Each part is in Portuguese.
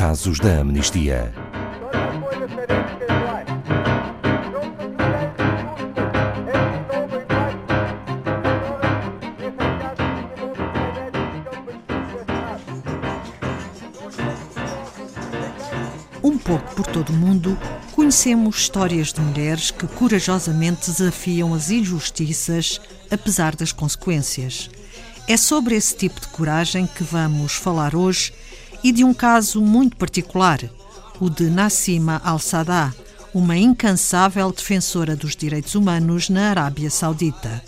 casos da amnistia. Um pouco por todo o mundo, conhecemos histórias de mulheres que corajosamente desafiam as injustiças, apesar das consequências. É sobre esse tipo de coragem que vamos falar hoje e de um caso muito particular, o de Nassima Al-Saddah, uma incansável defensora dos direitos humanos na Arábia Saudita.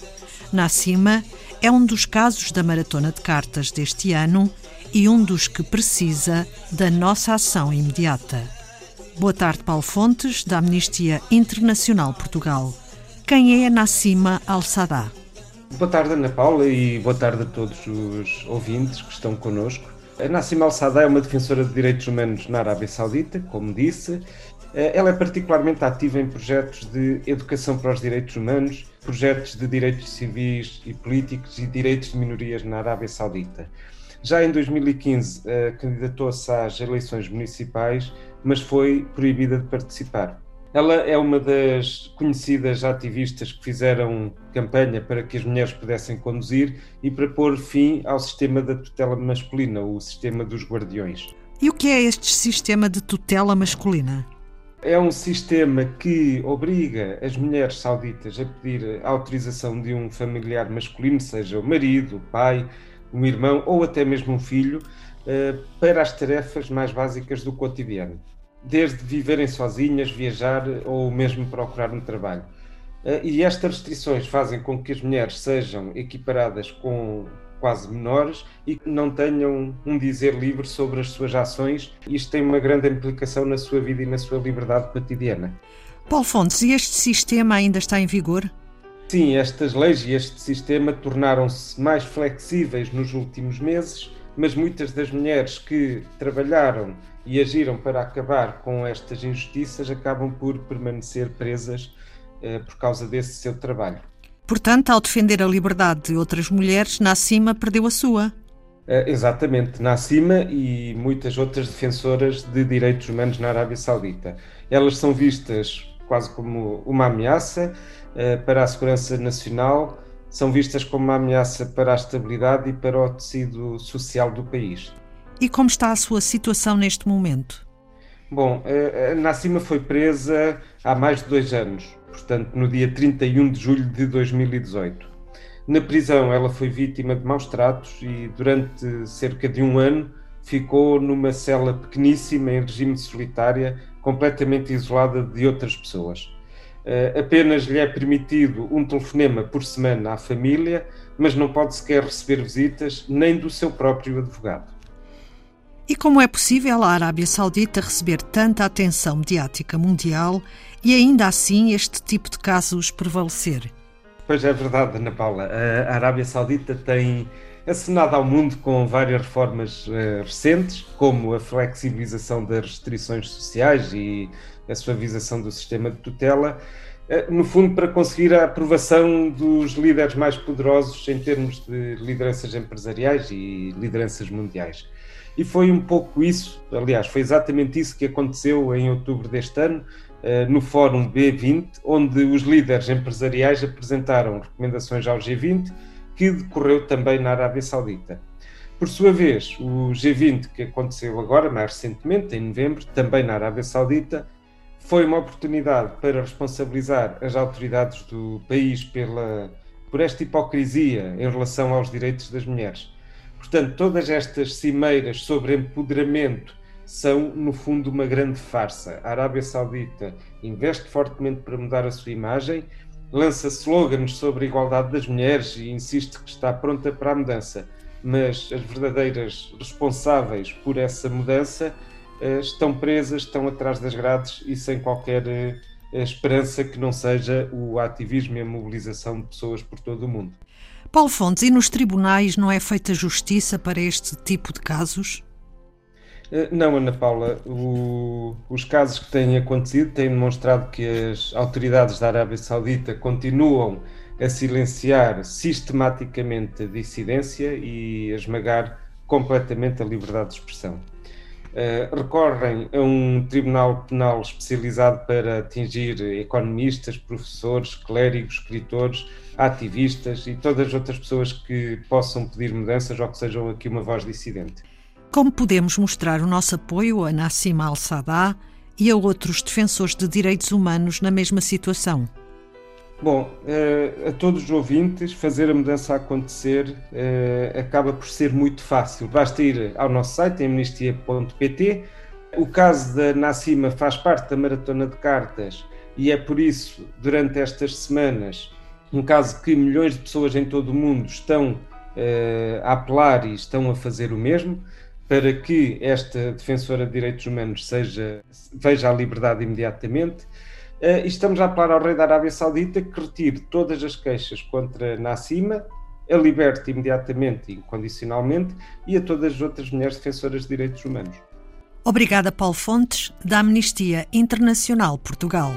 Nassima é um dos casos da Maratona de Cartas deste ano e um dos que precisa da nossa ação imediata. Boa tarde, Paulo Fontes, da Amnistia Internacional Portugal. Quem é Nassima Al-Saddah? Boa tarde, Ana Paula, e boa tarde a todos os ouvintes que estão connosco. Nassim Al-Saddah é uma defensora de direitos humanos na Arábia Saudita, como disse. Eh, ela é particularmente ativa em projetos de educação para os direitos humanos, projetos de direitos civis e políticos e direitos de minorias na Arábia Saudita. Já em 2015, eh, candidatou-se às eleições municipais, mas foi proibida de participar. Ela é uma das conhecidas ativistas que fizeram campanha para que as mulheres pudessem conduzir e para pôr fim ao sistema da tutela masculina, o sistema dos guardiões. E o que é este sistema de tutela masculina? É um sistema que obriga as mulheres sauditas a pedir a autorização de um familiar masculino, seja o marido, o pai, um irmão ou até mesmo um filho, eh, para as tarefas mais básicas do cotidiano desde viverem sozinhas, viajar ou mesmo procurar um trabalho. Eh, e estas restrições fazem com que as mulheres sejam equiparadas com quase menores e que não tenham um dizer livre sobre as suas ações. Isto tem uma grande implicação na sua vida e na sua liberdade cotidiana. Paulo Fontes, e este sistema ainda está em vigor? Sim, estas leis e este sistema tornaram-se mais flexíveis nos últimos meses, mas muitas das mulheres que trabalharam e agiram para acabar com estas injustiças acabam por permanecer presas eh, por causa desse seu trabalho. Portanto, ao defender a liberdade de outras mulheres, Nassima perdeu a sua. Eh, exatamente, Nassima e muitas outras defensoras de direitos humanos na Arábia Saudita. Elas são vistas quase como uma ameaça eh, para a segurança nacional, são vistas como uma ameaça para a estabilidade e para o tecido social do país. E como está a sua situação neste momento? Bom, a Nassima foi presa há mais de dois anos, portanto, no dia 31 de julho de 2018. Na prisão, ela foi vítima de maus tratos e, durante cerca de um ano, ficou numa cela pequeníssima, em regime de solitária, completamente isolada de outras pessoas. Uh, apenas lhe é permitido um telefonema por semana à família, mas não pode sequer receber visitas nem do seu próprio advogado. E como é possível a Arábia Saudita receber tanta atenção mediática mundial e ainda assim este tipo de casos prevalecer? Pois é verdade, Ana Paula. A Arábia Saudita tem acenado ao mundo com várias reformas uh, recentes, como a flexibilização das restrições sociais e a suavização do sistema de tutela, uh, no fundo para conseguir a aprovação dos líderes mais poderosos em termos de lideranças empresariais e lideranças mundiais. E foi um pouco isso, aliás, foi exatamente isso que aconteceu em outubro deste ano, eh, no Fórum B20, onde os líderes empresariais apresentaram recomendações ao G20, que decorreu também na Arábia Saudita. Por sua vez, o G20, que aconteceu agora, mais recentemente, em novembro, também na Arábia Saudita, foi uma oportunidade para responsabilizar as autoridades do país pela, por esta hipocrisia em relação aos direitos das mulheres. Portanto, todas estas cimeiras sobre empoderamento são, no fundo, uma grande farsa. A Arábia Saudita investe fortemente para mudar a sua imagem, lança slogans sobre a igualdade das mulheres e insiste que está pronta para a mudança, mas as verdadeiras responsáveis por essa mudança estão presas, estão atrás das grades e sem qualquer uh, esperança que não seja o ativismo e a mobilização de pessoas por todo o mundo. Paulo Fontes, e nos tribunais não é feita justiça para este tipo de casos? Eh, não, Ana Paula. O, os casos que têm acontecido têm demonstrado que as autoridades da Arábia Saudita continuam a silenciar sistematicamente a dissidência e a esmagar completamente a liberdade de expressão. Uh, recorrem a um tribunal penal especializado para atingir economistas, professores, clérigos, escritores, ativistas e todas as outras pessoas que possam pedir mudanças ou que sejam aqui uma voz dissidente. Como podemos mostrar o nosso apoio a Nassim al-Saddah e a outros defensores de direitos humanos na mesma situação? Bom, uh, a todos os ouvintes, fazer a mudança acontecer uh, acaba por ser muito fácil. Basta ir ao nosso site, amnistia.pt. O caso da Nassima faz parte da Maratona de Cartas e é por isso, durante estas semanas, um caso que milhões de pessoas em todo o mundo estão uh, a apelar e estão a fazer o mesmo para que esta defensora de direitos humanos seja, veja a liberdade imediatamente Uh, estamos a apelar ao rei da Arábia Saudita que retire todas as queixas contra Nassima, a liberte imediatamente e incondicionalmente e a todas as outras mulheres defensoras de direitos humanos. Obrigada, Paulo Fontes, da Amnistia Internacional Portugal.